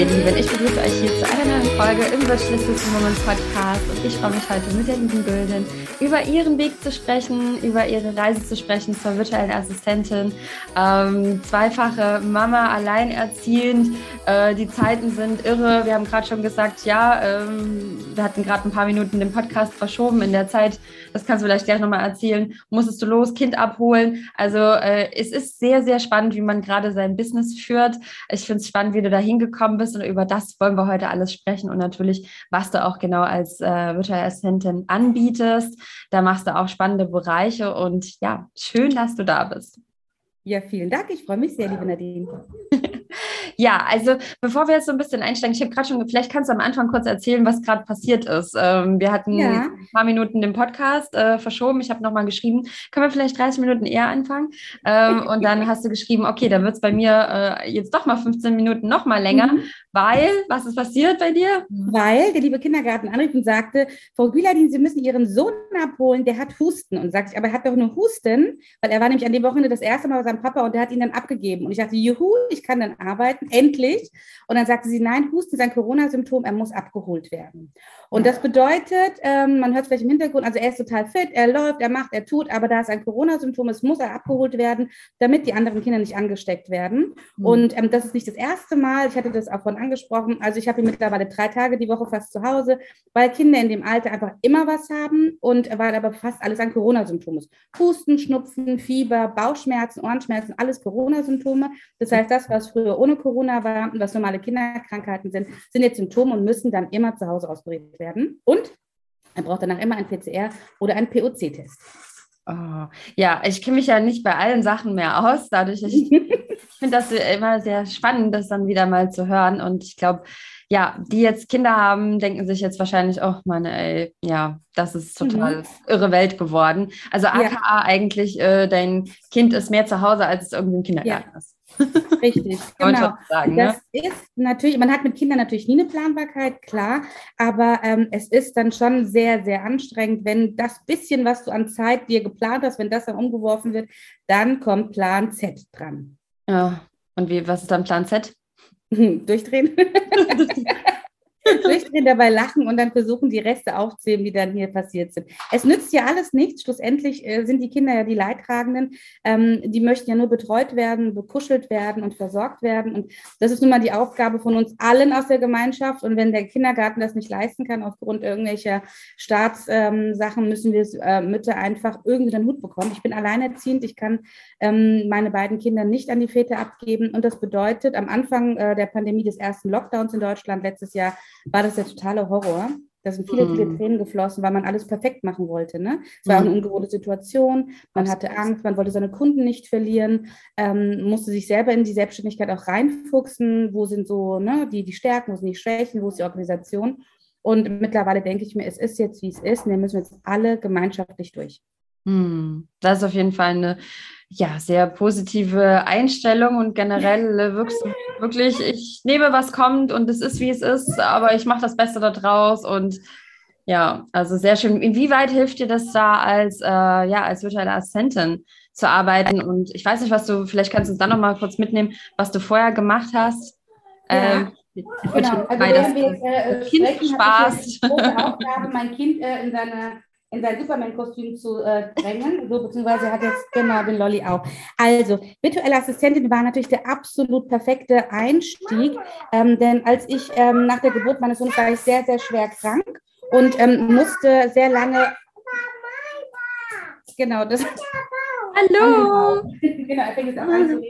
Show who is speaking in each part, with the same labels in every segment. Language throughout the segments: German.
Speaker 1: ihr Lieben, ich begrüße euch hier zu einer Folge im System Woman Podcast. Und ich freue mich heute mit der lieben Gülden über ihren Weg zu sprechen, über ihre Reise zu sprechen zur virtuellen Assistentin, ähm, zweifache Mama, alleinerziehend, äh, die Zeiten sind irre, wir haben gerade schon gesagt, ja, ähm, wir hatten gerade ein paar Minuten den Podcast verschoben in der Zeit, das kannst du vielleicht gleich nochmal erzählen, musstest du los, Kind abholen, also äh, es ist sehr, sehr spannend, wie man gerade sein Business führt, ich finde es spannend, wie du da hingekommen bist und über das wollen wir heute alles sprechen und natürlich, was du auch genau als äh, virtuelle Assistentin anbietest. Da machst du auch spannende Bereiche und ja, schön, dass du da bist.
Speaker 2: Ja, vielen Dank. Ich freue mich sehr, liebe Nadine.
Speaker 1: Ja, also bevor wir jetzt so ein bisschen einsteigen, ich habe gerade schon, vielleicht kannst du am Anfang kurz erzählen, was gerade passiert ist. Ähm, wir hatten ja. ein paar Minuten den Podcast äh, verschoben. Ich habe nochmal geschrieben, können wir vielleicht 30 Minuten eher anfangen? Ähm, und dann hast du geschrieben, okay, dann wird es bei mir äh, jetzt doch mal 15 Minuten noch mal länger, mhm. weil, was ist passiert bei dir?
Speaker 2: Weil der liebe Kindergarten anrief und sagte, Frau Güladin, Sie müssen Ihren Sohn abholen, der hat Husten. Und sagte ich, aber er hat doch nur Husten, weil er war nämlich an dem Wochenende das erste Mal bei seinem Papa und der hat ihn dann abgegeben. Und ich dachte, juhu, ich kann dann arbeiten endlich. Und dann sagte sie, nein, Husten ist ein Corona-Symptom, er muss abgeholt werden. Und das bedeutet, ähm, man hört es vielleicht im Hintergrund, also er ist total fit, er läuft, er macht, er tut, aber da es ein Corona-Symptom ist, muss er abgeholt werden, damit die anderen Kinder nicht angesteckt werden. Mhm. Und ähm, das ist nicht das erste Mal, ich hatte das auch von angesprochen, also ich habe ihn mittlerweile drei Tage die Woche fast zu Hause, weil Kinder in dem Alter einfach immer was haben und weil aber fast alles ein Corona-Symptom ist. Husten, Schnupfen, Fieber, Bauchschmerzen, Ohrenschmerzen, alles Corona-Symptome. Das heißt, das, was früher ohne Corona war und was normale Kinderkrankheiten sind, sind jetzt Symptome und müssen dann immer zu Hause ausgerichtet werden. Und er braucht danach immer ein PCR oder einen POC-Test.
Speaker 1: Oh, ja, ich kenne mich ja nicht bei allen Sachen mehr aus. Dadurch, ich finde das immer sehr spannend, das dann wieder mal zu hören. Und ich glaube, ja, die jetzt Kinder haben, denken sich jetzt wahrscheinlich, oh Mann, ey, ja, das ist total mhm. irre Welt geworden. Also AKA ja. eigentlich, äh, dein Kind ist mehr zu Hause, als es irgendwie im Kindergarten ja. ist.
Speaker 2: Richtig, genau. Sagen, das ne? ist natürlich, man hat mit Kindern natürlich nie eine Planbarkeit, klar, aber ähm, es ist dann schon sehr, sehr anstrengend, wenn das bisschen, was du an Zeit dir geplant hast, wenn das dann umgeworfen wird, dann kommt Plan Z dran.
Speaker 1: Ja, und wie, was ist dann Plan Z?
Speaker 2: Durchdrehen. durchdrehen, dabei lachen und dann versuchen, die Reste aufzuheben, die dann hier passiert sind. Es nützt ja alles nichts. Schlussendlich äh, sind die Kinder ja die Leidtragenden. Ähm, die möchten ja nur betreut werden, bekuschelt werden und versorgt werden. Und das ist nun mal die Aufgabe von uns allen aus der Gemeinschaft. Und wenn der Kindergarten das nicht leisten kann, aufgrund irgendwelcher Staatssachen, ähm, müssen wir äh, Mütter einfach irgendwie den Hut bekommen. Ich bin alleinerziehend. Ich kann ähm, meine beiden Kinder nicht an die Väter abgeben. Und das bedeutet, am Anfang äh, der Pandemie des ersten Lockdowns in Deutschland letztes Jahr war das der totale Horror. Da sind viele, viele mhm. Tränen geflossen, weil man alles perfekt machen wollte. Ne? Es war eine mhm. ungewohnte Situation, man hatte Angst, man wollte seine Kunden nicht verlieren, ähm, musste sich selber in die Selbstständigkeit auch reinfuchsen. Wo sind so ne, die, die Stärken, wo sind die Schwächen, wo ist die Organisation? Und mittlerweile denke ich mir, es ist jetzt, wie es ist, und wir müssen jetzt alle gemeinschaftlich durch.
Speaker 1: Hm, das ist auf jeden Fall eine ja, sehr positive Einstellung und generell äh, wirkst du wirklich, ich nehme, was kommt und es ist, wie es ist, aber ich mache das Beste daraus und ja, also sehr schön. Inwieweit hilft dir das da als, äh, ja, als virtuelle Assistentin zu arbeiten? Und ich weiß nicht, was du, vielleicht kannst du uns dann nochmal kurz mitnehmen, was du vorher gemacht hast. Ja. Ähm,
Speaker 2: Genau, also während wir äh, kind sprechen, Spaß. Aufgabe, mein Kind äh, in seine in sein Superman-Kostüm zu äh, drängen. So, beziehungsweise hat jetzt genau den Lolly auch. Also, virtuelle Assistentin war natürlich der absolut perfekte Einstieg, ähm, denn als ich ähm, nach der Geburt meines Sohnes war ich sehr, sehr schwer krank und ähm, musste sehr lange. Genau, das.
Speaker 1: Hallo!
Speaker 2: genau, er fängt jetzt auch an.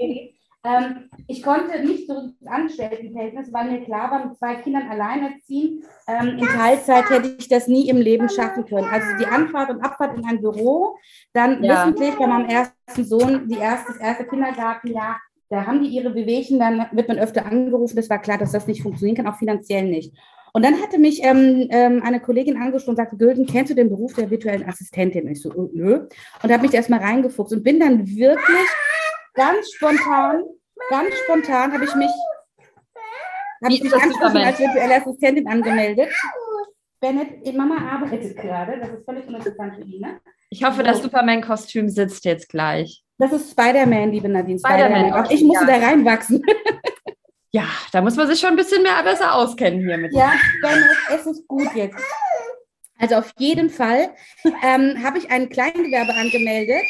Speaker 2: Ähm, ich konnte nicht zurück ins Angestelltenverhältnis, weil mir klar war, mit zwei Kindern alleinerziehen. Ähm, in Teilzeit hätte ich das nie im Leben schaffen können. Also die Anfahrt und Abfahrt in ein Büro, dann ja. wissentlich bei meinem ersten Sohn, die erste, das erste Kindergartenjahr, da haben die ihre Bewegchen, dann wird man öfter angerufen. Das war klar, dass das nicht funktionieren kann, auch finanziell nicht. Und dann hatte mich ähm, ähm, eine Kollegin angesprochen und sagte, Gülden, kennst du den Beruf der virtuellen Assistentin? Und ich so, oh, nö. Und habe mich erstmal reingefuchst und bin dann wirklich ganz spontan, ganz spontan habe ich mich, habe ich mich ganz spontan als virtuelle Assistentin angemeldet. Bennett, Mama arbeitet gerade, das ist völlig uninteressant für ihn, ne?
Speaker 1: Ich hoffe, das Superman-Kostüm sitzt jetzt gleich.
Speaker 2: Das ist Spider-Man, liebe Nadine. Spider-Man. Spider okay, ich musste ja. da reinwachsen.
Speaker 1: Ja, da muss man sich schon ein bisschen mehr besser auskennen hier mit.
Speaker 2: Ja, Dennis, es ist gut jetzt. Also auf jeden Fall ähm, habe ich ein Kleingewerbe angemeldet.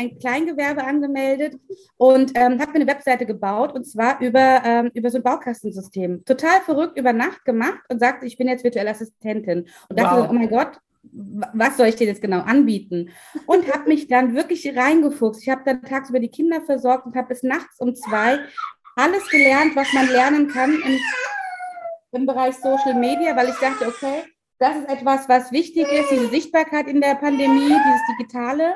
Speaker 2: Ein Kleingewerbe angemeldet und ähm, habe mir eine Webseite gebaut und zwar über, ähm, über so ein Baukastensystem. Total verrückt über Nacht gemacht und sagte, ich bin jetzt virtuelle Assistentin. Und dachte wow. so, oh mein Gott, was soll ich dir jetzt genau anbieten? Und habe mich dann wirklich reingefuchst. Ich habe dann tagsüber die Kinder versorgt und habe bis nachts um zwei alles gelernt, was man lernen kann im, im Bereich Social Media, weil ich dachte, okay, das ist etwas, was wichtig ist, diese Sichtbarkeit in der Pandemie, dieses Digitale.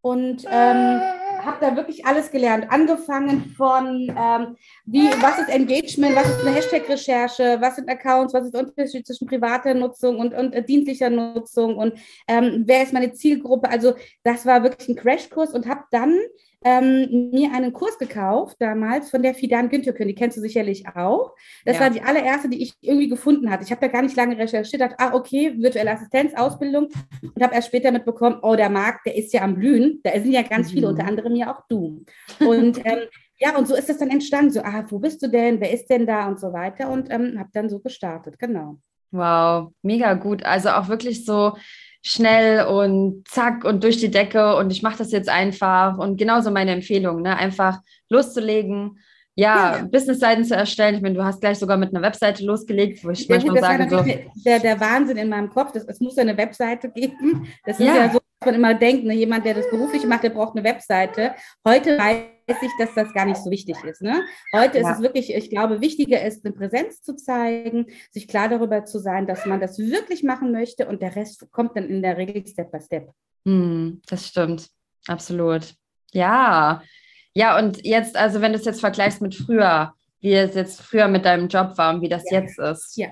Speaker 2: Und ähm, habe da wirklich alles gelernt, angefangen von, ähm, wie, was ist Engagement, was ist eine Hashtag-Recherche, was sind Accounts, was ist der Unterschied zwischen privater Nutzung und, und äh, dienstlicher Nutzung und ähm, wer ist meine Zielgruppe. Also das war wirklich ein Crashkurs und habe dann ähm, mir einen Kurs gekauft, damals von der Fidan Güntherkön, die kennst du sicherlich auch. Das ja. war die allererste, die ich irgendwie gefunden hatte. Ich habe da gar nicht lange recherchiert, dachte, ah, okay, virtuelle Assistenzausbildung und habe erst später mitbekommen, oh, der Markt, der ist ja am Blühen. Da sind ja ganz mhm. viele, unter anderem ja auch du. Und ähm, ja, und so ist das dann entstanden. So, ah, wo bist du denn? Wer ist denn da? Und so weiter. Und ähm, habe dann so gestartet, genau.
Speaker 1: Wow, mega gut. Also auch wirklich so schnell und zack und durch die Decke und ich mache das jetzt einfach und genauso meine Empfehlung, ne? einfach loszulegen, ja, ja. Businessseiten zu erstellen. Ich meine, du hast gleich sogar mit einer Webseite losgelegt, wo ich ja, manchmal gut, sage
Speaker 2: so. Der, der Wahnsinn in meinem Kopf, das, es muss ja eine Webseite geben. Das ist ja, ja so, was man immer denkt, ne? jemand, der das beruflich macht, der braucht eine Webseite. Heute weiß ich, dass das gar nicht so wichtig ist. Ne? Heute ja. ist es wirklich, ich glaube, wichtiger ist, eine Präsenz zu zeigen, sich klar darüber zu sein, dass man das wirklich machen möchte und der Rest kommt dann in der Regel Step by Step.
Speaker 1: Hm, das stimmt, absolut. Ja, ja, und jetzt, also wenn du es jetzt vergleichst mit früher, wie es jetzt früher mit deinem Job war und wie das ja. jetzt ist. Ja.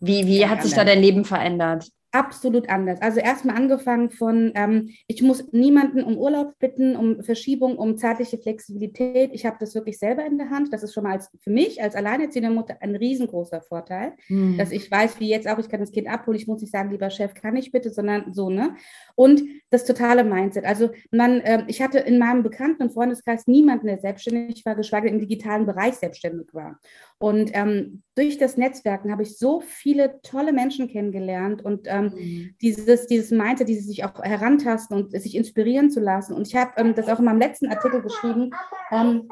Speaker 1: Wie, wie hat sich da dein Leben verändert?
Speaker 2: Absolut anders. Also erstmal angefangen von, ähm, ich muss niemanden um Urlaub bitten, um Verschiebung, um zeitliche Flexibilität. Ich habe das wirklich selber in der Hand. Das ist schon mal als, für mich als alleinerziehende Mutter ein riesengroßer Vorteil, mhm. dass ich weiß, wie jetzt auch, ich kann das Kind abholen. Ich muss nicht sagen, lieber Chef, kann ich bitte, sondern so, ne? Und das totale Mindset. Also man, äh, ich hatte in meinem Bekannten- und Freundeskreis niemanden, der selbstständig war, geschweige denn im digitalen Bereich selbstständig war. Und ähm, durch das Netzwerken habe ich so viele tolle Menschen kennengelernt und ähm, mhm. dieses, dieses Mindset, dieses sich auch herantasten und sich inspirieren zu lassen. Und ich habe ähm, das auch in meinem letzten Artikel geschrieben. Ähm,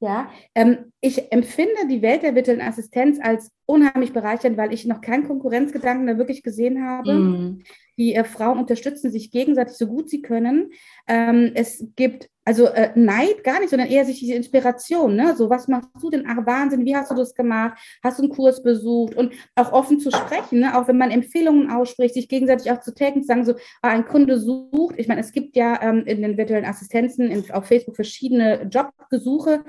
Speaker 2: ja, ähm, ich empfinde die Welt der virtuellen Assistenz als unheimlich bereichernd, weil ich noch keinen Konkurrenzgedanken da wirklich gesehen habe. Mm. Die äh, Frauen unterstützen sich gegenseitig so gut sie können. Ähm, es gibt also äh, Neid gar nicht, sondern eher sich diese Inspiration. Ne? So, was machst du denn? Ach, Wahnsinn, wie hast du das gemacht? Hast du einen Kurs besucht? Und auch offen zu sprechen, ne? auch wenn man Empfehlungen ausspricht, sich gegenseitig auch zu taggen, zu sagen, so, ah, ein Kunde sucht. Ich meine, es gibt ja ähm, in den virtuellen Assistenzen in, auf Facebook verschiedene Jobgesuche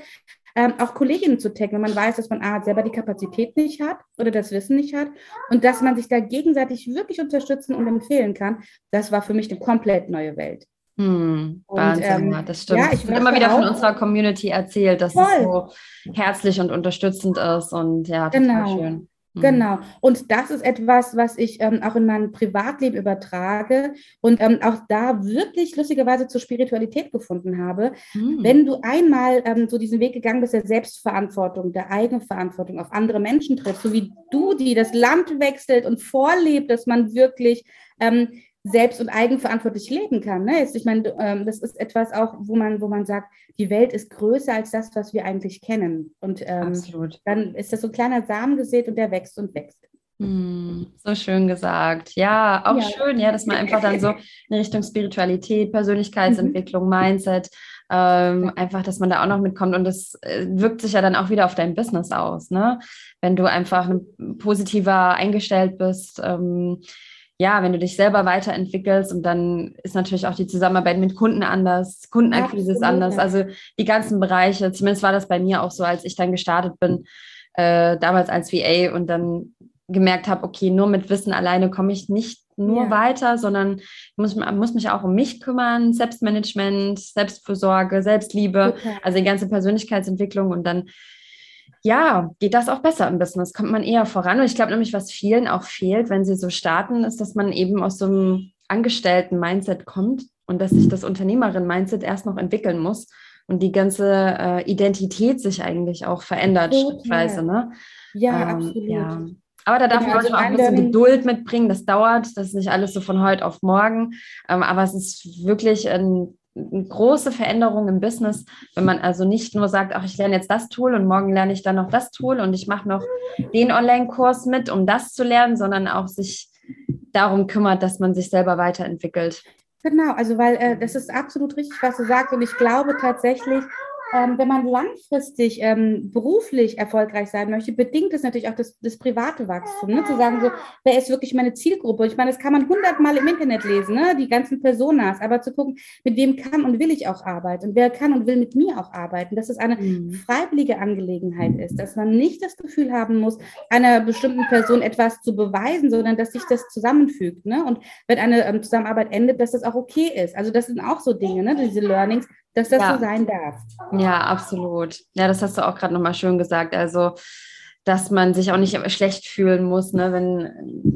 Speaker 2: ähm, auch Kolleginnen zu taggen, wenn man weiß, dass man A, selber die Kapazität nicht hat oder das Wissen nicht hat und dass man sich da gegenseitig wirklich unterstützen und empfehlen kann, das war für mich eine komplett neue Welt.
Speaker 1: Hm, und, Wahnsinn, ähm, das stimmt. Ja, ich wird immer wieder von unserer Community erzählt, dass voll. es so herzlich und unterstützend ist und ja, total genau. schön.
Speaker 2: Mhm. Genau. Und das ist etwas, was ich ähm, auch in meinem Privatleben übertrage und ähm, auch da wirklich lustigerweise zur Spiritualität gefunden habe. Mhm. Wenn du einmal ähm, so diesen Weg gegangen bist, der Selbstverantwortung, der Eigenverantwortung auf andere Menschen triffst, so wie du, die das Land wechselt und vorlebt, dass man wirklich ähm, selbst und eigenverantwortlich leben kann. Ne? Ich meine, ähm, das ist etwas auch, wo man, wo man sagt, die Welt ist größer als das, was wir eigentlich kennen. Und ähm, dann ist das so ein kleiner Samen gesät und der wächst und wächst.
Speaker 1: Mm, so schön gesagt. Ja, auch ja. schön, ja, dass man einfach dann so in Richtung Spiritualität, Persönlichkeitsentwicklung, mhm. Mindset, ähm, einfach, dass man da auch noch mitkommt und das äh, wirkt sich ja dann auch wieder auf dein Business aus, ne? Wenn du einfach positiver eingestellt bist, ähm, ja, wenn du dich selber weiterentwickelst und dann ist natürlich auch die Zusammenarbeit mit Kunden anders, Kundenakquise ist anders, also die ganzen Bereiche, zumindest war das bei mir auch so, als ich dann gestartet bin, äh, damals als VA und dann gemerkt habe, okay, nur mit Wissen alleine komme ich nicht nur ja. weiter, sondern muss, muss mich auch um mich kümmern, Selbstmanagement, Selbstfürsorge, Selbstliebe, okay. also die ganze Persönlichkeitsentwicklung und dann ja, geht das auch besser im Business, kommt man eher voran. Und ich glaube nämlich, was vielen auch fehlt, wenn sie so starten, ist, dass man eben aus so einem Angestellten-Mindset kommt und dass sich das Unternehmerin-Mindset erst noch entwickeln muss. und die ganze äh, Identität sich eigentlich auch verändert, schrittweise. Ne?
Speaker 2: Ja, ähm, absolut. Ja.
Speaker 1: Aber da darf genau, man also auch ein bisschen Geduld mitbringen. Das dauert. Das ist nicht alles so von heute auf morgen. Ähm, aber es ist wirklich ein eine große Veränderung im Business, wenn man also nicht nur sagt, ach, ich lerne jetzt das Tool und morgen lerne ich dann noch das Tool und ich mache noch den Online-Kurs mit, um das zu lernen, sondern auch sich darum kümmert, dass man sich selber weiterentwickelt.
Speaker 2: Genau, also weil äh, das ist absolut richtig, was du sagst und ich glaube tatsächlich, ähm, wenn man langfristig ähm, beruflich erfolgreich sein möchte, bedingt es natürlich auch das, das private Wachstum. Ne? Zu sagen, so, wer ist wirklich meine Zielgruppe? Ich meine, das kann man hundertmal im Internet lesen, ne? die ganzen Personas, aber zu gucken, mit wem kann und will ich auch arbeiten und wer kann und will mit mir auch arbeiten, dass es eine mhm. freiwillige Angelegenheit ist, dass man nicht das Gefühl haben muss, einer bestimmten Person etwas zu beweisen, sondern dass sich das zusammenfügt. Ne? Und wenn eine ähm, Zusammenarbeit endet, dass das auch okay ist. Also das sind auch so Dinge, ne? diese Learnings, dass das ja. so sein darf.
Speaker 1: Ja, absolut. Ja, das hast du auch gerade nochmal schön gesagt. Also, dass man sich auch nicht schlecht fühlen muss, ne, wenn,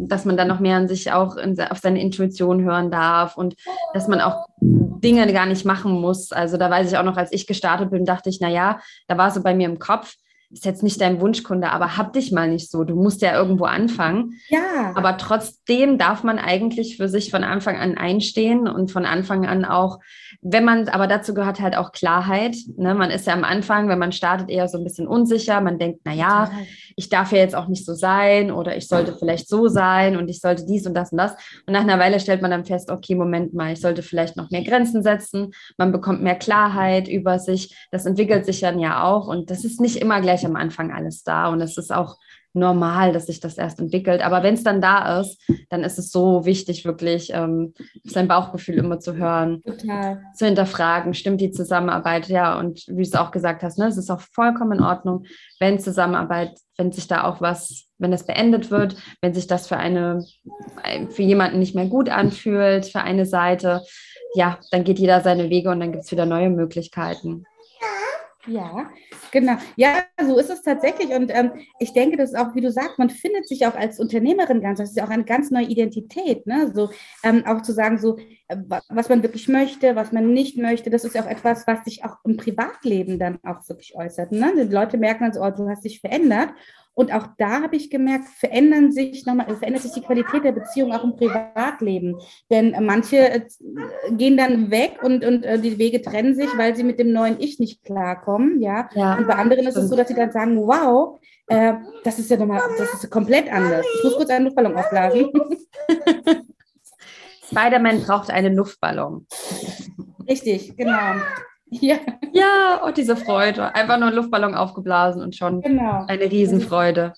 Speaker 1: dass man dann noch mehr an sich auch in, auf seine Intuition hören darf und dass man auch Dinge gar nicht machen muss. Also da weiß ich auch noch, als ich gestartet bin, dachte ich, na ja, da war so bei mir im Kopf, ist jetzt nicht dein Wunschkunde, aber hab dich mal nicht so. Du musst ja irgendwo anfangen.
Speaker 2: Ja.
Speaker 1: Aber trotzdem darf man eigentlich für sich von Anfang an einstehen und von Anfang an auch, wenn man, aber dazu gehört halt auch Klarheit. Ne? Man ist ja am Anfang, wenn man startet, eher so ein bisschen unsicher. Man denkt, na ja, ich darf ja jetzt auch nicht so sein oder ich sollte vielleicht so sein und ich sollte dies und das und das. Und nach einer Weile stellt man dann fest, okay, Moment mal, ich sollte vielleicht noch mehr Grenzen setzen. Man bekommt mehr Klarheit über sich. Das entwickelt sich dann ja auch und das ist nicht immer gleich gleich am Anfang alles da und es ist auch normal, dass sich das erst entwickelt. Aber wenn es dann da ist, dann ist es so wichtig, wirklich ähm, sein Bauchgefühl immer zu hören, Total. zu hinterfragen, stimmt die Zusammenarbeit, ja, und wie du es auch gesagt hast, ne, es ist auch vollkommen in Ordnung, wenn Zusammenarbeit, wenn sich da auch was, wenn es beendet wird, wenn sich das für eine, für jemanden nicht mehr gut anfühlt, für eine Seite, ja, dann geht jeder seine Wege und dann gibt es wieder neue Möglichkeiten.
Speaker 2: Ja, genau. Ja, so ist es tatsächlich. Und ähm, ich denke, das ist auch, wie du sagst, man findet sich auch als Unternehmerin ganz. Das ist ja auch eine ganz neue Identität. Ne? So ähm, auch zu sagen, so äh, was man wirklich möchte, was man nicht möchte. Das ist ja auch etwas, was sich auch im Privatleben dann auch wirklich äußert. Ne? Die Leute merken dann so, oh, du hast dich verändert. Und auch da habe ich gemerkt, verändern sich nochmal, verändert sich die Qualität der Beziehung auch im Privatleben. Denn manche äh, gehen dann weg und, und äh, die Wege trennen sich, weil sie mit dem neuen Ich nicht klarkommen. Ja. ja und bei anderen ist es so, dass sie dann sagen, wow, äh, das ist ja nochmal, das ist komplett anders. Ich muss kurz einen Luftballon aufblasen.
Speaker 1: Spider-Man braucht einen Luftballon.
Speaker 2: Richtig, genau.
Speaker 1: Ja. ja, und diese Freude. Einfach nur einen Luftballon aufgeblasen und schon genau. eine Riesenfreude.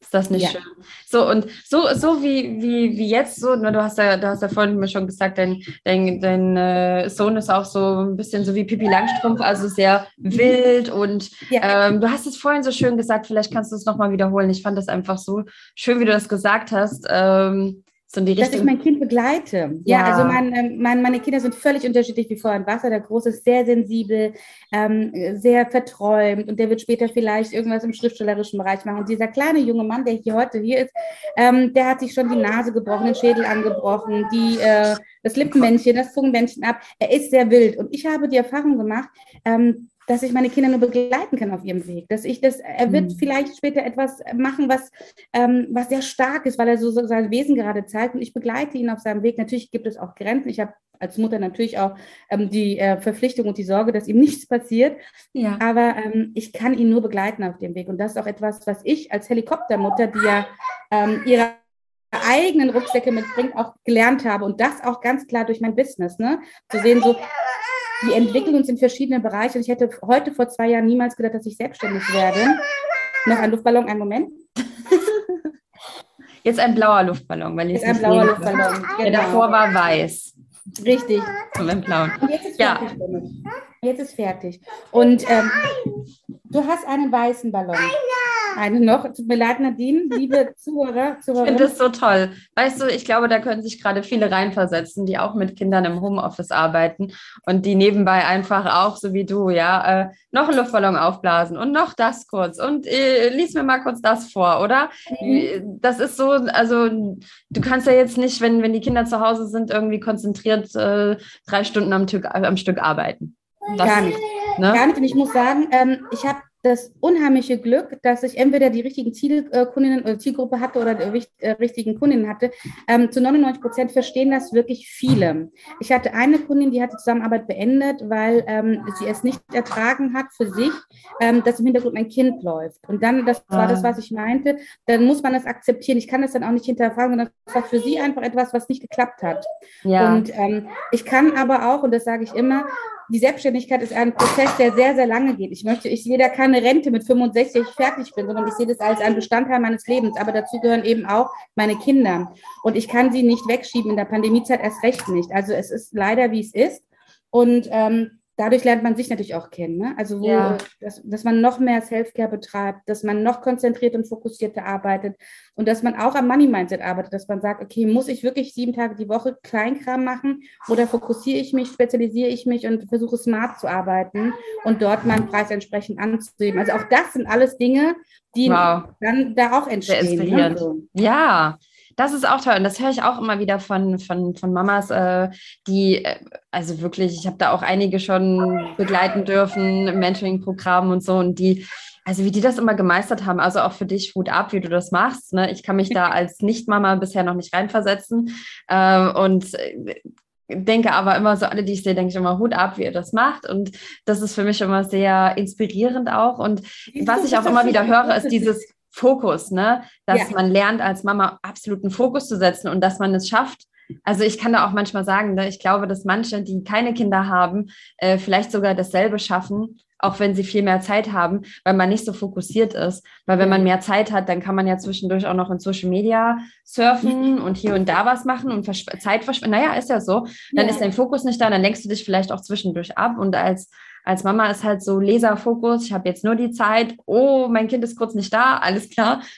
Speaker 1: Ist das nicht ja. schön? So, und so, so wie, wie, wie jetzt, so, ne, du hast ja, du hast ja vorhin mir schon gesagt, dein, dein, dein äh, Sohn ist auch so ein bisschen so wie Pippi Langstrumpf, also sehr wild und ja. ähm, du hast es vorhin so schön gesagt, vielleicht kannst du es nochmal wiederholen. Ich fand das einfach so schön, wie du das gesagt hast. Ähm,
Speaker 2: so in die Richtung. Dass ich mein Kind begleite. Ja, ja also mein, ähm, mein, meine Kinder sind völlig unterschiedlich wie Feuer und Wasser. Der Große ist sehr sensibel, ähm, sehr verträumt und der wird später vielleicht irgendwas im schriftstellerischen Bereich machen. Und dieser kleine junge Mann, der hier heute hier ist, ähm, der hat sich schon die Nase gebrochen, den Schädel angebrochen, die, äh, das Lippenmännchen, das Zungenmännchen ab. Er ist sehr wild. Und ich habe die Erfahrung gemacht, ähm, dass ich meine Kinder nur begleiten kann auf ihrem Weg. Dass ich das, er wird mhm. vielleicht später etwas machen, was, ähm, was sehr stark ist, weil er so, so, sein Wesen gerade zeigt und ich begleite ihn auf seinem Weg. Natürlich gibt es auch Grenzen. Ich habe als Mutter natürlich auch ähm, die äh, Verpflichtung und die Sorge, dass ihm nichts passiert. Ja. Aber ähm, ich kann ihn nur begleiten auf dem Weg. Und das ist auch etwas, was ich als Helikoptermutter, die ja ähm, ihre eigenen Rucksäcke mitbringt, auch gelernt habe. Und das auch ganz klar durch mein Business. Ne? Zu sehen, so, wir entwickeln uns in verschiedenen Bereichen. Ich hätte heute vor zwei Jahren niemals gedacht, dass ich selbstständig werde. Noch ein Luftballon, einen Moment.
Speaker 1: Jetzt ein blauer Luftballon, weil
Speaker 2: jetzt ein blauer Luftballon.
Speaker 1: Genau. Der davor war weiß.
Speaker 2: Richtig.
Speaker 1: Und blauen.
Speaker 2: Und jetzt ist ja. fertig. Jetzt ist fertig. Und ähm, du hast einen weißen Ballon. Eine noch. Tut mir leid, Nadine, liebe Zuhörer.
Speaker 1: Zuhörer. Ich finde das so toll. Weißt du, ich glaube, da können sich gerade viele reinversetzen, die auch mit Kindern im Homeoffice arbeiten und die nebenbei einfach auch, so wie du, ja, äh, noch einen Luftballon aufblasen und noch das kurz und äh, lies mir mal kurz das vor, oder? Mhm. Das ist so, also du kannst ja jetzt nicht, wenn, wenn die Kinder zu Hause sind, irgendwie konzentriert äh, drei Stunden am, Stück, am Stück arbeiten.
Speaker 2: Das, Gar nicht. Ne? Gar nicht. Und ich muss sagen, ähm, ich habe das unheimliche Glück, dass ich entweder die richtigen Zielkundinnen oder Zielgruppe hatte oder die äh, richtigen Kundinnen hatte. Ähm, zu 99 Prozent verstehen das wirklich viele. Ich hatte eine Kundin, die hat die Zusammenarbeit beendet, weil ähm, sie es nicht ertragen hat für sich, ähm, dass im Hintergrund ein Kind läuft. Und dann, das war das, ah. was ich meinte, dann muss man das akzeptieren. Ich kann das dann auch nicht hinterfragen, sondern das war für sie einfach etwas, was nicht geklappt hat. Ja. Und ähm, ich kann aber auch, und das sage ich immer, die Selbstständigkeit ist ein Prozess, der sehr, sehr lange geht. Ich möchte, ich sehe da keine Rente mit 65 fertig bin, sondern ich sehe das als ein Bestandteil meines Lebens. Aber dazu gehören eben auch meine Kinder. Und ich kann sie nicht wegschieben, in der Pandemiezeit erst recht nicht. Also es ist leider, wie es ist. Und ähm, dadurch lernt man sich natürlich auch kennen. Ne? Also, wo, ja. dass, dass man noch mehr Selfcare betreibt, dass man noch konzentriert und fokussierter arbeitet und dass man auch am Money-Mindset arbeitet, dass man sagt, okay, muss ich wirklich sieben Tage die Woche Kleinkram machen oder fokussiere ich mich, spezialisiere ich mich und versuche smart zu arbeiten und dort meinen Preis entsprechend anzuheben. Also auch das sind alles Dinge, die wow. dann da auch entstehen.
Speaker 1: Ne? So. Ja, das ist auch toll. Und das höre ich auch immer wieder von, von, von Mamas, äh, die, äh, also wirklich, ich habe da auch einige schon begleiten dürfen im Mentoring-Programm und so, und die, also wie die das immer gemeistert haben, also auch für dich Hut ab, wie du das machst. Ne? Ich kann mich da als Nicht-Mama bisher noch nicht reinversetzen. Äh, und denke aber immer so, alle, die ich sehe, denke ich immer Hut ab, wie ihr das macht. Und das ist für mich immer sehr inspirierend auch. Und was ich auch immer wieder höre, ist dieses, Fokus, ne? Dass ja. man lernt, als Mama absoluten Fokus zu setzen und dass man es schafft. Also ich kann da auch manchmal sagen, ne, ich glaube, dass manche, die keine Kinder haben, äh, vielleicht sogar dasselbe schaffen, auch wenn sie viel mehr Zeit haben, weil man nicht so fokussiert ist. Weil wenn man mehr Zeit hat, dann kann man ja zwischendurch auch noch in Social Media surfen mhm. und hier und da was machen und Zeit verschwenden. Naja, ist ja so. Dann ja. ist dein Fokus nicht da, dann lenkst du dich vielleicht auch zwischendurch ab. Und als als Mama ist halt so Laserfokus, ich habe jetzt nur die Zeit, oh, mein Kind ist kurz nicht da, alles klar.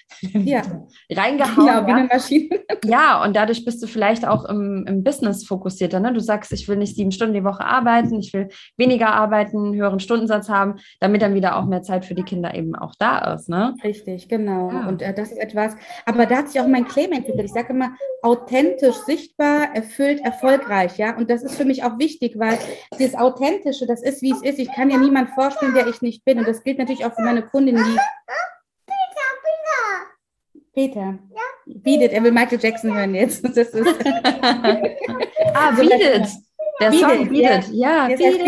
Speaker 1: Ja. Reingehauen. Ja, wie eine Maschine. Ja, und dadurch bist du vielleicht auch im, im Business fokussierter. Ne? Du sagst, ich will nicht sieben Stunden die Woche arbeiten, ich will weniger arbeiten, höheren Stundensatz haben, damit dann wieder auch mehr Zeit für die Kinder eben auch da ist. Ne?
Speaker 2: Richtig, genau. Ja. Und äh, das ist etwas, aber da hat sich auch mein Claim entwickelt. Ich sage immer, authentisch, sichtbar, erfüllt, erfolgreich. Ja, und das ist für mich auch wichtig, weil das Authentische, das ist, wie es ist ist, ich kann ja niemand vorstellen, der ich nicht bin. Und das gilt natürlich auch für meine Kundin, die. Peter, Peter. Ja? Beat Er will Michael Jackson hören jetzt. Das ist
Speaker 1: ah, so Beat. Der beat Song Beat. Ja,
Speaker 2: ja. Beat,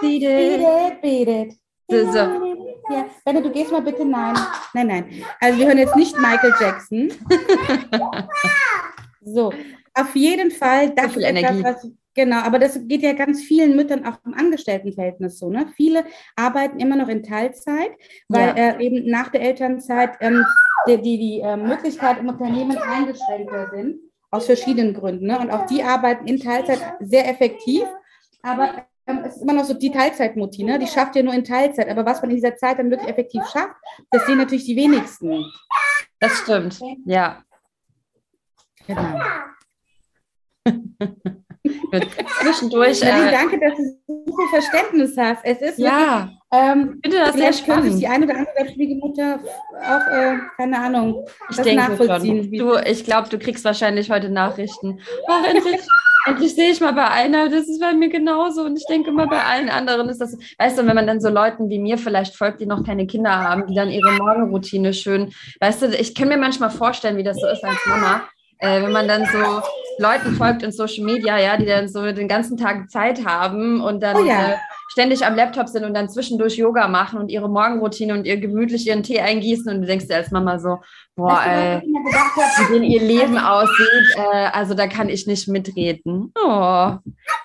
Speaker 2: beat. Beat it. So. Ja, Benne, du gehst mal bitte nein. Nein, nein. Also wir hören jetzt nicht Michael Jackson. so, auf jeden Fall, das so ist etwas, was, Genau, aber das geht ja ganz vielen Müttern auch im Angestelltenverhältnis so. Ne? Viele arbeiten immer noch in Teilzeit, weil ja. äh, eben nach der Elternzeit ähm, die, die, die äh, Möglichkeit im Unternehmen eingeschränkter sind, aus verschiedenen Gründen. Ne? Und auch die arbeiten in Teilzeit sehr effektiv, aber ähm, es ist immer noch so die Teilzeitmutti, ne? die schafft ja nur in Teilzeit. Aber was man in dieser Zeit dann wirklich effektiv schafft, das sehen natürlich die wenigsten.
Speaker 1: Das stimmt, ja. Genau.
Speaker 2: zwischendurch. Äh, danke, dass du so viel Verständnis hast. Es ist
Speaker 1: ja, wirklich, ähm, finde das sehr spannend.
Speaker 2: die eine oder andere selbstständige Mutter auch, äh, keine Ahnung,
Speaker 1: ich das denke nachvollziehen. Schon. Du, ich glaube, du kriegst wahrscheinlich heute Nachrichten. Ach, endlich, endlich sehe ich mal bei einer, das ist bei mir genauso. Und ich denke mal, bei allen anderen ist das, weißt du, wenn man dann so Leuten wie mir vielleicht folgt, die noch keine Kinder haben, die dann ihre Morgenroutine schön, weißt du, ich kann mir manchmal vorstellen, wie das so ist als Mama äh, wenn man dann so Leuten folgt in Social Media, ja, die dann so den ganzen Tag Zeit haben und dann oh ja. äh, ständig am Laptop sind und dann zwischendurch Yoga machen und ihre Morgenroutine und ihr gemütlich ihren Tee eingießen und du denkst dir als Mama so, boah, ey, wie denn ihr Leben aussieht, äh, also da kann ich nicht mitreden. Oh,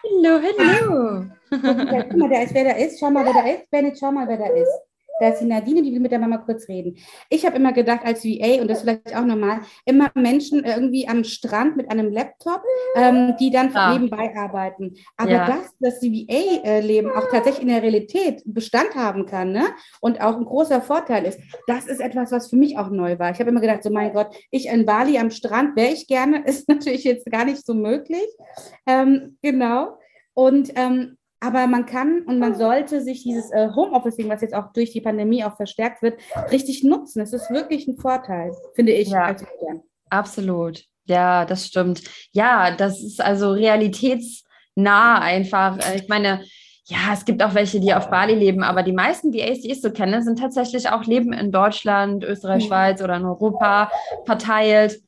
Speaker 1: hello, hello.
Speaker 2: Guck mal, da ist, wer da ist. Schau mal, wer da ist. Bennett, schau mal, wer da ist. Da ist die Nadine, die will mit der Mama kurz reden. Ich habe immer gedacht, als VA, und das vielleicht auch normal, immer Menschen irgendwie am Strand mit einem Laptop, ähm, die dann ja. nebenbei arbeiten. Aber ja. das, dass die VA-Leben auch tatsächlich in der Realität Bestand haben kann ne? und auch ein großer Vorteil ist, das ist etwas, was für mich auch neu war. Ich habe immer gedacht, so mein Gott, ich in Bali am Strand wäre ich gerne, ist natürlich jetzt gar nicht so möglich. Ähm, genau. Und ähm, aber man kann und man sollte sich dieses äh, Homeofficing, was jetzt auch durch die Pandemie auch verstärkt wird, richtig nutzen. Es ist wirklich ein Vorteil, finde ich.
Speaker 1: Ja, absolut. Ja, das stimmt. Ja, das ist also realitätsnah einfach. Äh, ich meine, ja, es gibt auch welche, die auf Bali leben, aber die meisten VAs, die ich so kenne, sind tatsächlich auch leben in Deutschland, Österreich, mhm. Schweiz oder in Europa verteilt.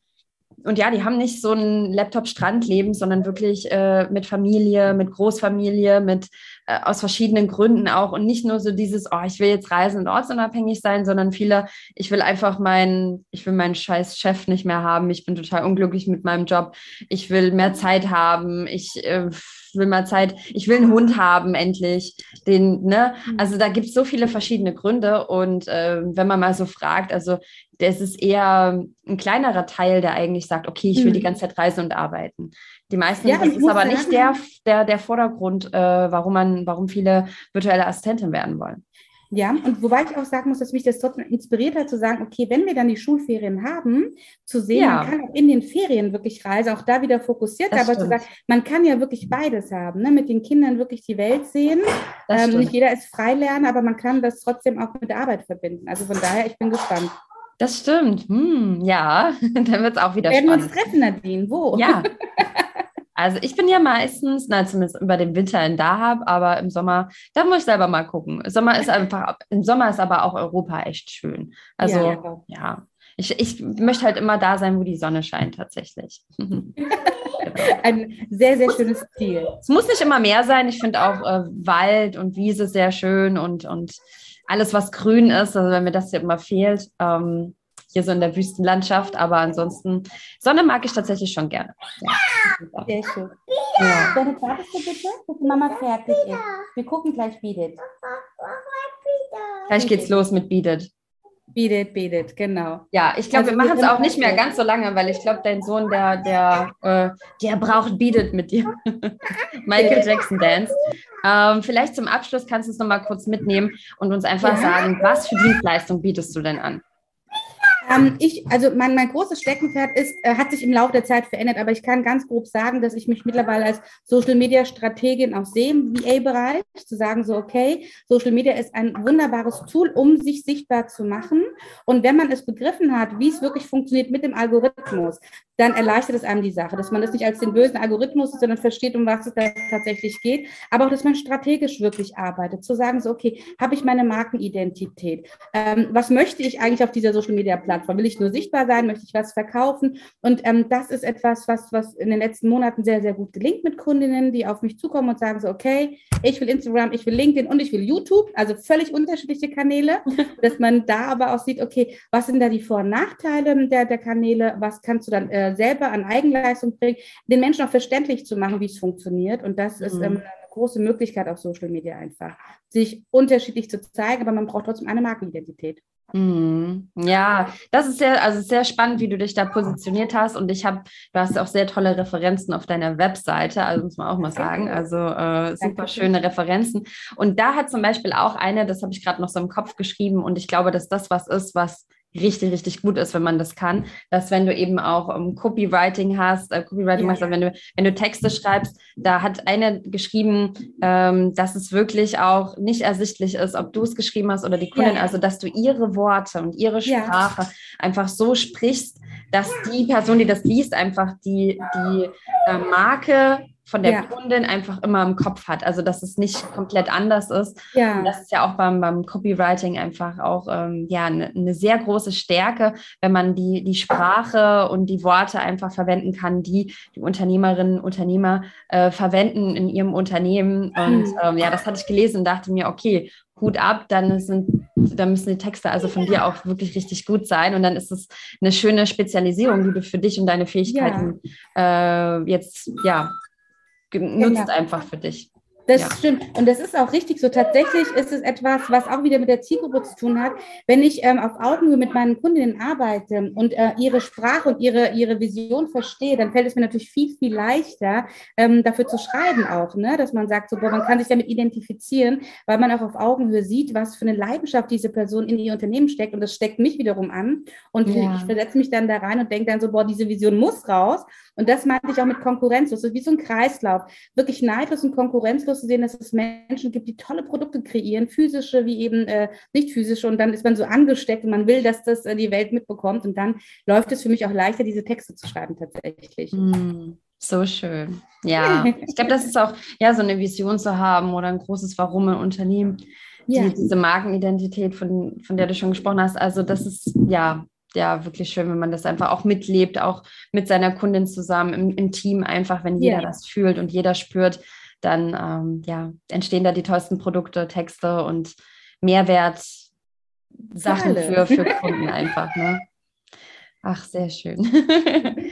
Speaker 1: Und ja, die haben nicht so ein Laptop-Strandleben, sondern wirklich äh, mit Familie, mit Großfamilie, mit äh, aus verschiedenen Gründen auch. Und nicht nur so dieses, oh, ich will jetzt reisen und ortsunabhängig sein, sondern viele, ich will einfach meinen, ich will meinen scheiß Chef nicht mehr haben, ich bin total unglücklich mit meinem Job, ich will mehr Zeit haben, ich äh, will mal Zeit, ich will einen Hund haben, endlich. Den, ne? Mhm. Also da gibt es so viele verschiedene Gründe. Und äh, wenn man mal so fragt, also das ist eher ein kleinerer Teil, der eigentlich sagt, okay, ich will mhm. die ganze Zeit reisen und arbeiten. Die meisten, ja, das ist aber nicht der, der, der Vordergrund, äh, warum man, warum viele virtuelle Assistentin werden wollen.
Speaker 2: Ja, und wobei ich auch sagen muss, dass mich das trotzdem inspiriert hat, zu sagen, okay, wenn wir dann die Schulferien haben, zu sehen, ja. man kann auch in den Ferien wirklich reisen, auch da wieder fokussiert, das aber stimmt. zu sagen, man kann ja wirklich beides haben, ne? mit den Kindern wirklich die Welt sehen. Ähm, nicht jeder ist Freilerner, aber man kann das trotzdem auch mit der Arbeit verbinden. Also von daher, ich bin gespannt.
Speaker 1: Das stimmt. Hm, ja, dann wird es auch wieder
Speaker 2: Werden
Speaker 1: spannend. Werden
Speaker 2: wir uns treffen, Nadine? Wo?
Speaker 1: Ja. Also ich bin ja meistens, na zumindest über den Winter in Dahab, aber im Sommer, da muss ich selber mal gucken. Im Sommer ist einfach, im Sommer ist aber auch Europa echt schön. Also ja, ja. Ich, ich möchte halt immer da sein, wo die Sonne scheint tatsächlich.
Speaker 2: Ein sehr, sehr schönes Ziel.
Speaker 1: Es muss nicht immer mehr sein. Ich finde auch äh, Wald und Wiese sehr schön und, und alles, was grün ist, also wenn mir das hier immer fehlt. Ähm, hier so in der Wüstenlandschaft, aber ansonsten, Sonne mag ich tatsächlich schon gerne. Ja. Sehr schön.
Speaker 2: Ja. Dann wartest du bitte, bis Mama fertig ist. Wir gucken gleich Beat It.
Speaker 1: Gleich geht's los mit Beat It.
Speaker 2: Beat it, beat it, genau.
Speaker 1: Ja, ich glaube, also, wir machen es auch nicht mehr ganz so lange, weil ich glaube, dein Sohn, der, der, äh, der braucht Beat it mit dir. Michael Jackson Dance. Ähm, vielleicht zum Abschluss kannst du es nochmal kurz mitnehmen und uns einfach ja. sagen, was für Dienstleistung bietest du denn an?
Speaker 2: Ähm, ich, also mein, mein großes Steckenpferd ist, äh, hat sich im Laufe der Zeit verändert, aber ich kann ganz grob sagen, dass ich mich mittlerweile als Social Media Strategin auch sehe im VA-Bereich, zu sagen so, okay, Social Media ist ein wunderbares Tool, um sich sichtbar zu machen. Und wenn man es begriffen hat, wie es wirklich funktioniert mit dem Algorithmus, dann erleichtert es einem die Sache, dass man das nicht als den bösen Algorithmus, sondern versteht, um was es da tatsächlich geht, aber auch, dass man strategisch wirklich arbeitet, zu sagen so, okay, habe ich meine Markenidentität? Ähm, was möchte ich eigentlich auf dieser Social Media Plattform? Plattform? Will ich nur sichtbar sein? Möchte ich was verkaufen? Und ähm, das ist etwas, was, was in den letzten Monaten sehr, sehr gut gelingt mit Kundinnen, die auf mich zukommen und sagen so, okay, ich will Instagram, ich will LinkedIn und ich will YouTube, also völlig unterschiedliche Kanäle, dass man da aber auch sieht, okay, was sind da die Vor- und Nachteile der, der Kanäle? Was kannst du dann äh, selber an Eigenleistung bringen? Den Menschen auch verständlich zu machen, wie es funktioniert. Und das mhm. ist ähm, große Möglichkeit auf Social Media einfach, sich unterschiedlich zu zeigen, aber man braucht trotzdem eine Markenidentität.
Speaker 1: Mhm. Ja, das ist sehr, also sehr spannend, wie du dich da positioniert hast. Und ich habe, du hast auch sehr tolle Referenzen auf deiner Webseite, also muss man auch mal sagen. Also äh, super schöne Referenzen. Und da hat zum Beispiel auch eine, das habe ich gerade noch so im Kopf geschrieben, und ich glaube, dass das was ist, was richtig, richtig gut ist, wenn man das kann, dass wenn du eben auch um, ähm, Copywriting hast, äh, Copywriting ja. machst, also wenn du, wenn du Texte schreibst, da hat eine geschrieben, ähm, dass es wirklich auch nicht ersichtlich ist, ob du es geschrieben hast oder die Kundin, ja. also dass du ihre Worte und ihre Sprache ja. einfach so sprichst, dass die Person, die das liest, einfach die, die äh, Marke von der ja. Kundin einfach immer im Kopf hat. Also dass es nicht komplett anders ist. Ja. Und das ist ja auch beim, beim Copywriting einfach auch ähm, ja, eine, eine sehr große Stärke, wenn man die, die Sprache und die Worte einfach verwenden kann, die die Unternehmerinnen und Unternehmer äh, verwenden in ihrem Unternehmen. Und mhm. ähm, ja, das hatte ich gelesen und dachte mir, okay, Hut ab, dann sind, dann müssen die Texte also von dir auch wirklich richtig gut sein. Und dann ist es eine schöne Spezialisierung, die du für dich und deine Fähigkeiten ja. Äh, jetzt ja nutzt genau. einfach für dich.
Speaker 2: Das ja. stimmt. Und das ist auch richtig so. Tatsächlich ist es etwas, was auch wieder mit der Zielgruppe zu tun hat. Wenn ich ähm, auf Augenhöhe mit meinen Kundinnen arbeite und äh, ihre Sprache und ihre, ihre Vision verstehe, dann fällt es mir natürlich viel, viel leichter, ähm, dafür zu schreiben auch, ne? dass man sagt, so, boah, man kann sich damit identifizieren, weil man auch auf Augenhöhe sieht, was für eine Leidenschaft diese Person in ihr Unternehmen steckt. Und das steckt mich wiederum an. Und ja. ich versetze mich dann da rein und denke dann so, boah, diese Vision muss raus. Und das meinte ich auch mit konkurrenzlos. Das ist wie so ein Kreislauf. Wirklich neidlos und konkurrenzlos zu sehen, dass es Menschen gibt, die tolle Produkte kreieren, physische wie eben äh, nicht physische. Und dann ist man so angesteckt und man will, dass das äh, die Welt mitbekommt. Und dann läuft es für mich auch leichter, diese Texte zu schreiben tatsächlich.
Speaker 1: Mm. So schön. Ja, ich glaube, das ist auch, ja, so eine Vision zu haben oder ein großes Warum im Unternehmen. Ja. Die, diese Markenidentität, von, von der du schon gesprochen hast. Also, das ist ja, ja wirklich schön, wenn man das einfach auch mitlebt, auch mit seiner Kundin zusammen im, im Team, einfach, wenn jeder ja. das fühlt und jeder spürt, dann ähm, ja, entstehen da die tollsten Produkte, Texte und Mehrwert Sachen für, für Kunden einfach. Ne? Ach, sehr schön.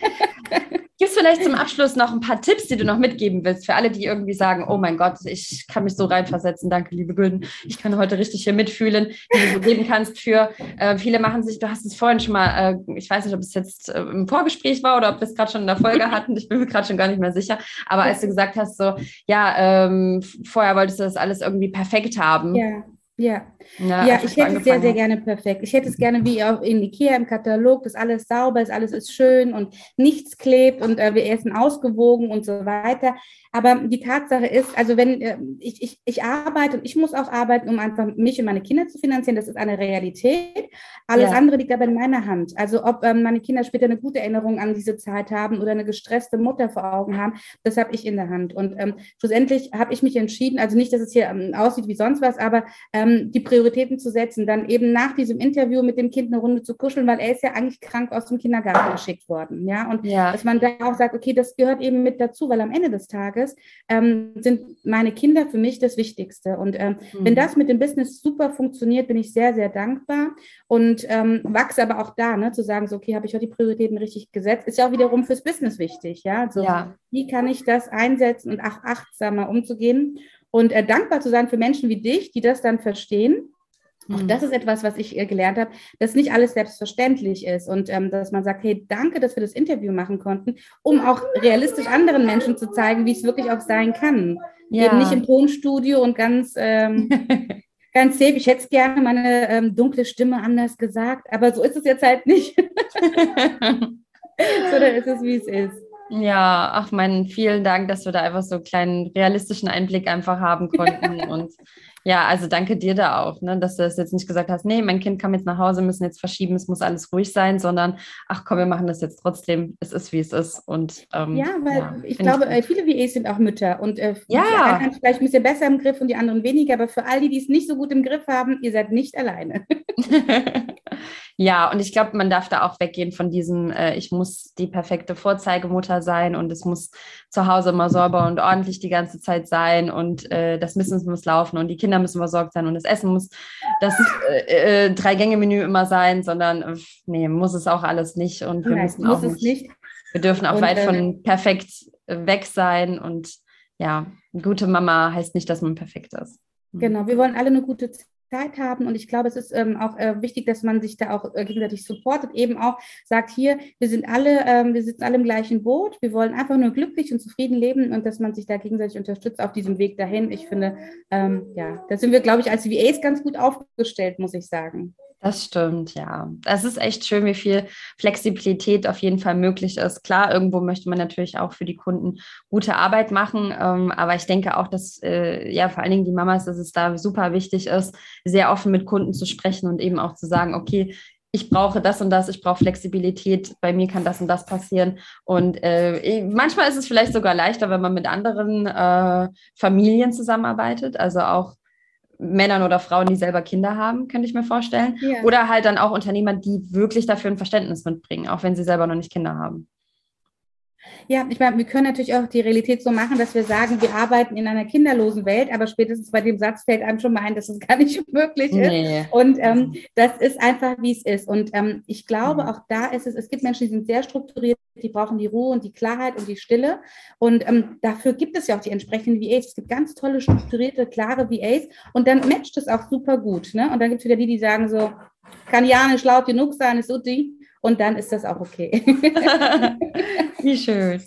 Speaker 1: Gibt es vielleicht zum Abschluss noch ein paar Tipps, die du noch mitgeben willst für alle, die irgendwie sagen, oh mein Gott, ich kann mich so reinversetzen, danke, liebe Gülden, ich kann heute richtig hier mitfühlen, die du so geben kannst für, äh, viele machen sich, du hast es vorhin schon mal, äh, ich weiß nicht, ob es jetzt äh, im Vorgespräch war oder ob wir es gerade schon in der Folge hatten, ich bin mir gerade schon gar nicht mehr sicher, aber als du gesagt hast, so, ja, ähm, vorher wolltest du das alles irgendwie perfekt haben.
Speaker 2: Ja ja, ja, ja ich hätte es sehr, sehr gerne perfekt. Ich hätte es gerne wie auch in Ikea im Katalog, dass alles sauber ist, alles ist schön und nichts klebt und äh, wir essen ausgewogen und so weiter. Aber die Tatsache ist, also wenn äh, ich, ich, ich arbeite und ich muss auch arbeiten, um einfach mich und meine Kinder zu finanzieren, das ist eine Realität. Alles ja. andere liegt aber in meiner Hand. Also ob ähm, meine Kinder später eine gute Erinnerung an diese Zeit haben oder eine gestresste Mutter vor Augen haben, das habe ich in der Hand. Und ähm, schlussendlich habe ich mich entschieden, also nicht, dass es hier ähm, aussieht wie sonst was, aber ähm, die Prioritäten zu setzen, dann eben nach diesem Interview mit dem Kind eine Runde zu kuscheln, weil er ist ja eigentlich krank aus dem Kindergarten geschickt worden. Ja, und ja. dass man da auch sagt, okay, das gehört eben mit dazu, weil am Ende des Tages ähm, sind meine Kinder für mich das Wichtigste. Und ähm, mhm. wenn das mit dem Business super funktioniert, bin ich sehr, sehr dankbar und ähm, wachse aber auch da, ne, zu sagen, so, okay, habe ich auch die Prioritäten richtig gesetzt, ist ja auch wiederum fürs Business wichtig. Ja, also, ja. wie kann ich das einsetzen und auch achtsamer umzugehen und äh, dankbar zu sein für Menschen wie dich, die das dann verstehen auch mhm. das ist etwas, was ich äh, gelernt habe, dass nicht alles selbstverständlich ist und ähm, dass man sagt, hey, danke, dass wir das Interview machen konnten, um auch realistisch anderen Menschen zu zeigen, wie es wirklich auch sein kann. Ja. Eben nicht im Tonstudio und ganz, ähm, ganz safe. Ich hätte gerne meine ähm, dunkle Stimme anders gesagt, aber so ist es jetzt halt nicht. Sondern ist es, wie es ist.
Speaker 1: Ja, ach mein, vielen Dank, dass wir da einfach so einen kleinen realistischen Einblick einfach haben konnten und ja, also danke dir da auch, ne, dass du das jetzt nicht gesagt hast, nee, mein Kind kam jetzt nach Hause, müssen jetzt verschieben, es muss alles ruhig sein, sondern ach komm, wir machen das jetzt trotzdem, es ist wie es ist. Und
Speaker 2: ähm, ja, weil ja, ich glaube, ich viele VAs sind auch Mütter und äh, ja. die einen vielleicht ein bisschen besser im Griff und die anderen weniger, aber für all die, die es nicht so gut im Griff haben, ihr seid nicht alleine.
Speaker 1: Ja, und ich glaube, man darf da auch weggehen von diesem, äh, ich muss die perfekte Vorzeigemutter sein und es muss zu Hause immer sauber und ordentlich die ganze Zeit sein und äh, das Business muss laufen und die Kinder müssen versorgt sein und das Essen muss das äh, äh, Drei-Gänge-Menü immer sein, sondern äh, nee, muss es auch alles nicht und wir Nein, müssen auch nicht, nicht, Wir dürfen auch und, weit von ähm, perfekt weg sein und ja, eine gute Mama heißt nicht, dass man perfekt ist.
Speaker 2: Genau, wir wollen alle eine gute Zeit haben. Und ich glaube, es ist ähm, auch äh, wichtig, dass man sich da auch äh, gegenseitig supportet, eben auch sagt, hier, wir sind alle, ähm, wir sitzen alle im gleichen Boot, wir wollen einfach nur glücklich und zufrieden leben und dass man sich da gegenseitig unterstützt auf diesem Weg dahin. Ich finde, ähm, ja, da sind wir, glaube ich, als VAs ganz gut aufgestellt, muss ich sagen.
Speaker 1: Das stimmt, ja. Das ist echt schön, wie viel Flexibilität auf jeden Fall möglich ist. Klar, irgendwo möchte man natürlich auch für die Kunden gute Arbeit machen, ähm, aber ich denke auch, dass äh, ja vor allen Dingen die Mamas, dass es da super wichtig ist, sehr offen mit Kunden zu sprechen und eben auch zu sagen, okay, ich brauche das und das, ich brauche Flexibilität, bei mir kann das und das passieren. Und äh, manchmal ist es vielleicht sogar leichter, wenn man mit anderen äh, Familien zusammenarbeitet, also auch Männern oder Frauen, die selber Kinder haben, könnte ich mir vorstellen. Ja. Oder halt dann auch Unternehmer, die wirklich dafür ein Verständnis mitbringen, auch wenn sie selber noch nicht Kinder haben.
Speaker 2: Ja, ich meine, wir können natürlich auch die Realität so machen, dass wir sagen, wir arbeiten in einer kinderlosen Welt, aber spätestens bei dem Satz fällt einem schon mal ein, dass es gar nicht möglich ist. Nee. Und ähm, das ist einfach, wie es ist. Und ähm, ich glaube, mhm. auch da ist es, es gibt Menschen, die sind sehr strukturiert, die brauchen die Ruhe und die Klarheit und die Stille. Und ähm, dafür gibt es ja auch die entsprechenden VAs. Es gibt ganz tolle, strukturierte, klare VAs. Und dann matcht es auch super gut. Ne? Und dann gibt es wieder die, die sagen so, kann ja nicht laut genug sein, ist Uti. Und dann ist das auch okay.
Speaker 1: Wie schön.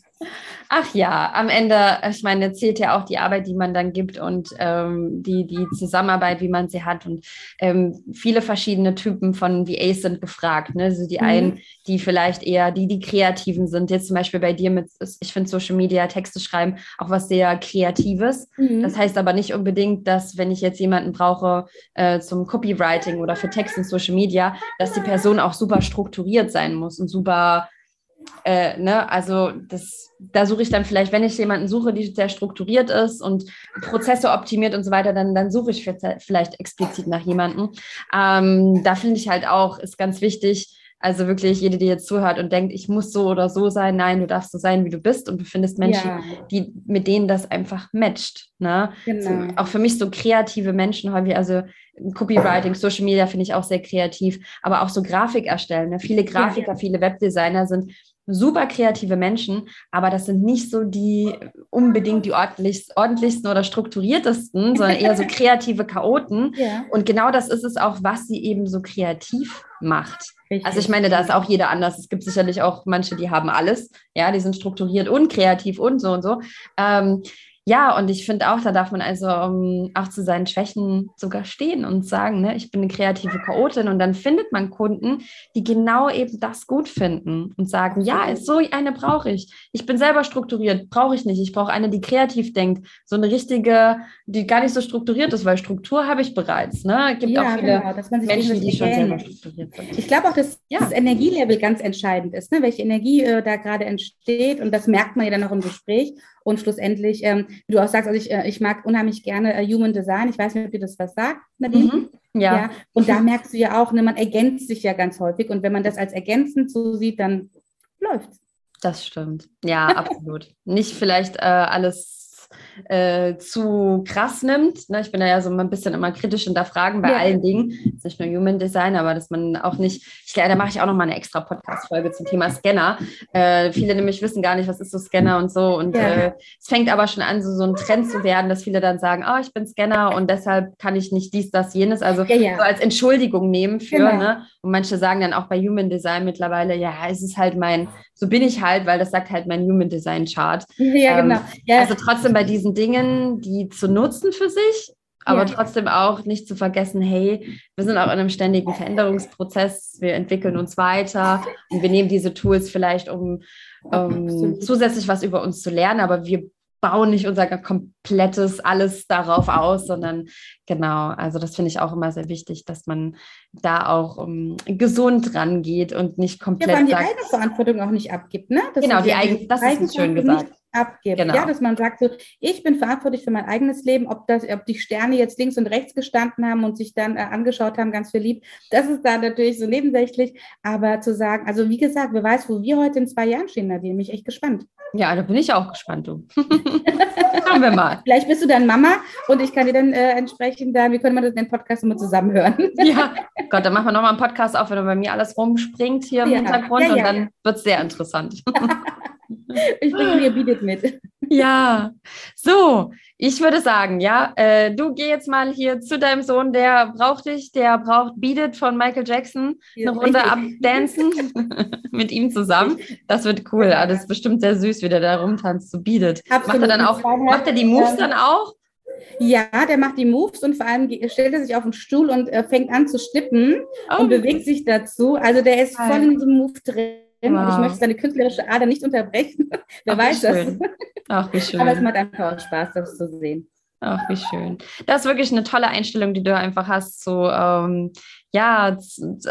Speaker 1: Ach ja, am Ende, ich meine, zählt ja auch die Arbeit, die man dann gibt und ähm, die, die Zusammenarbeit, wie man sie hat. Und ähm, viele verschiedene Typen von VAs sind gefragt. Ne? Also die mhm. einen, die vielleicht eher die, die Kreativen sind. Jetzt zum Beispiel bei dir mit, ich finde Social Media, Texte schreiben, auch was sehr Kreatives. Mhm. Das heißt aber nicht unbedingt, dass wenn ich jetzt jemanden brauche äh, zum Copywriting oder für Text in Social Media, dass die Person auch super strukturiert sein muss und super Äh, ne? Also das, da suche ich dann vielleicht, wenn ich jemanden suche, die sehr strukturiert ist und Prozesse optimiert und so weiter, dann, dann suche ich vielleicht explizit nach jemandem. Ähm, da finde ich halt auch, ist ganz wichtig, also wirklich jede, die jetzt zuhört und denkt, ich muss so oder so sein, nein, du darfst so sein, wie du bist und du findest Menschen, ja. die, mit denen das einfach matcht. Ne? Genau. So, auch für mich so kreative Menschen häufig, also Copywriting, Social Media finde ich auch sehr kreativ, aber auch so Grafik erstellen. Ne? Viele Grafiker, ja. viele Webdesigner sind super kreative Menschen, aber das sind nicht so die unbedingt die ordentlichsten, ordentlichsten oder strukturiertesten, sondern eher so kreative Chaoten. Ja. Und genau das ist es auch, was sie eben so kreativ macht. Richtig. Also ich meine, da ist auch jeder anders. Es gibt sicherlich auch manche, die haben alles, ja, die sind strukturiert und kreativ und so und so. Ähm, ja, und ich finde auch, da darf man also um, auch zu seinen Schwächen sogar stehen und sagen, ne, ich bin eine kreative Chaotin und dann findet man Kunden, die genau eben das gut finden und sagen, ja, so eine brauche ich. Ich bin selber strukturiert, brauche ich nicht. Ich brauche eine, die kreativ denkt, so eine richtige, die gar nicht so strukturiert ist, weil Struktur habe ich bereits. Ne? Es gibt ja, auch viele genau, Menschen, die schon selber strukturiert sind.
Speaker 2: Ich glaube auch, dass ja. das Energielevel ganz entscheidend ist, ne? welche Energie äh, da gerade entsteht und das merkt man ja dann auch im Gespräch. Und schlussendlich, ähm, wie du auch sagst, also ich, äh, ich mag unheimlich gerne äh, Human Design. Ich weiß nicht, ob dir das was sagt, Nadine. Mhm. Ja. ja. Und da merkst du ja auch, ne, man ergänzt sich ja ganz häufig. Und wenn man das als ergänzend so sieht, dann läuft's.
Speaker 1: Das stimmt. Ja, absolut. Nicht vielleicht äh, alles äh, zu krass nimmt. Ne? Ich bin da ja so ein bisschen immer kritisch hinterfragen bei ja. allen Dingen. ist nicht nur Human Design, aber dass man auch nicht, ich, da mache ich auch noch mal eine extra Podcast-Folge zum Thema Scanner. Äh, viele nämlich wissen gar nicht, was ist so Scanner und so. Und ja. äh, es fängt aber schon an, so, so ein Trend zu werden, dass viele dann sagen, oh, ich bin Scanner und deshalb kann ich nicht dies, das, jenes. Also ja, so als Entschuldigung nehmen für, genau. ne? Und manche sagen dann auch bei Human Design mittlerweile, ja, es ist halt mein, so bin ich halt, weil das sagt halt mein Human Design Chart. Ja, ähm, genau. Also trotzdem bei diesen Dingen, die zu nutzen für sich, aber ja. trotzdem auch nicht zu vergessen, hey, wir sind auch in einem ständigen Veränderungsprozess, wir entwickeln uns weiter und wir nehmen diese Tools vielleicht, um, um zusätzlich was über uns zu lernen, aber wir bauen nicht unser komplettes alles darauf aus, sondern genau, also das finde ich auch immer sehr wichtig, dass man da auch um, gesund rangeht und nicht komplett. Ja,
Speaker 2: man die eigene Verantwortung auch nicht abgibt, ne?
Speaker 1: Das genau, die eigene, das ist schön gesagt
Speaker 2: abgibt. Genau. Ja, dass man sagt so, ich bin verantwortlich für mein eigenes Leben, ob das, ob die Sterne jetzt links und rechts gestanden haben und sich dann äh, angeschaut haben, ganz verliebt, das ist da natürlich so nebensächlich. Aber zu sagen, also wie gesagt, wer weiß, wo wir heute in zwei Jahren stehen, Nadine, mich echt gespannt.
Speaker 1: Ja, da bin ich auch gespannt, du. Schauen wir mal.
Speaker 2: Vielleicht bist du dann Mama und ich kann dir dann äh, entsprechend da, wie können wir das den Podcast immer zusammen hören?
Speaker 1: ja, Gott, dann machen wir nochmal einen Podcast auf, wenn bei mir alles rumspringt hier im ja. Hintergrund ja, ja, und dann wird es sehr interessant.
Speaker 2: ich bringe mir Bietet mit.
Speaker 1: Ja, so, ich würde sagen, ja, äh, du geh jetzt mal hier zu deinem Sohn, der braucht dich, der braucht Beat von Michael Jackson, eine Runde abdancen mit ihm zusammen. Das wird cool. Ja. Das ist bestimmt sehr süß, wie der da rumtanzt, so Beat Macht er dann auch, macht er die Moves dann auch?
Speaker 2: Ja, der macht die Moves und vor allem stellt er sich auf den Stuhl und äh, fängt an zu stippen oh, und bewegt sich dazu. Also der ist voll in diesem Move drin. Wow. Und ich möchte seine künstlerische Ader nicht unterbrechen. Wer Ach, weiß das.
Speaker 1: Ach, wie schön.
Speaker 2: Aber es macht einfach auch Spaß, das zu sehen.
Speaker 1: Ach, wie schön. Das ist wirklich eine tolle Einstellung, die du einfach hast, so ähm, ja,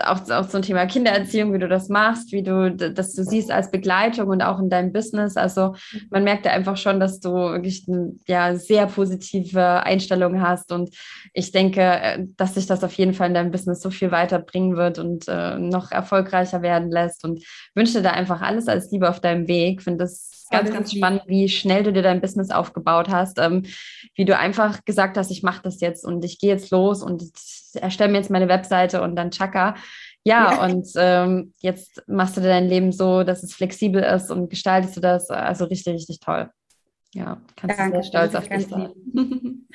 Speaker 1: auch, auch zum Thema Kindererziehung, wie du das machst, wie du das du siehst als Begleitung und auch in deinem Business. Also man merkt ja einfach schon, dass du wirklich eine ja, sehr positive Einstellung hast. Und ich denke, äh, dass sich das auf jeden Fall in deinem Business so viel weiterbringen wird und äh, noch erfolgreicher werden lässt. Und wünsche dir einfach alles als Liebe auf deinem Weg. Finde das ganz, ganz spannend, wie schnell du dir dein Business aufgebaut hast, ähm, wie du einfach gesagt hast, ich mache das jetzt und ich gehe jetzt los und ich erstelle mir jetzt meine Webseite und dann Chaka. Ja, ja. und ähm, jetzt machst du dein Leben so, dass es flexibel ist und gestaltest du das. Also richtig, richtig toll. Ja, kannst Danke, du sehr stolz auf dich sein.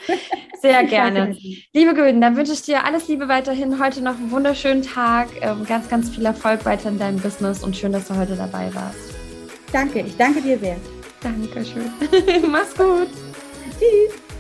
Speaker 1: sehr gerne. Liebe Gülden, dann wünsche ich dir alles Liebe weiterhin. Heute noch einen wunderschönen Tag. Ähm, ganz, ganz viel Erfolg weiter in deinem Business und schön, dass du heute dabei warst.
Speaker 2: Danke, ich danke dir sehr.
Speaker 1: Dankeschön. Mach's gut.
Speaker 2: Tschüss.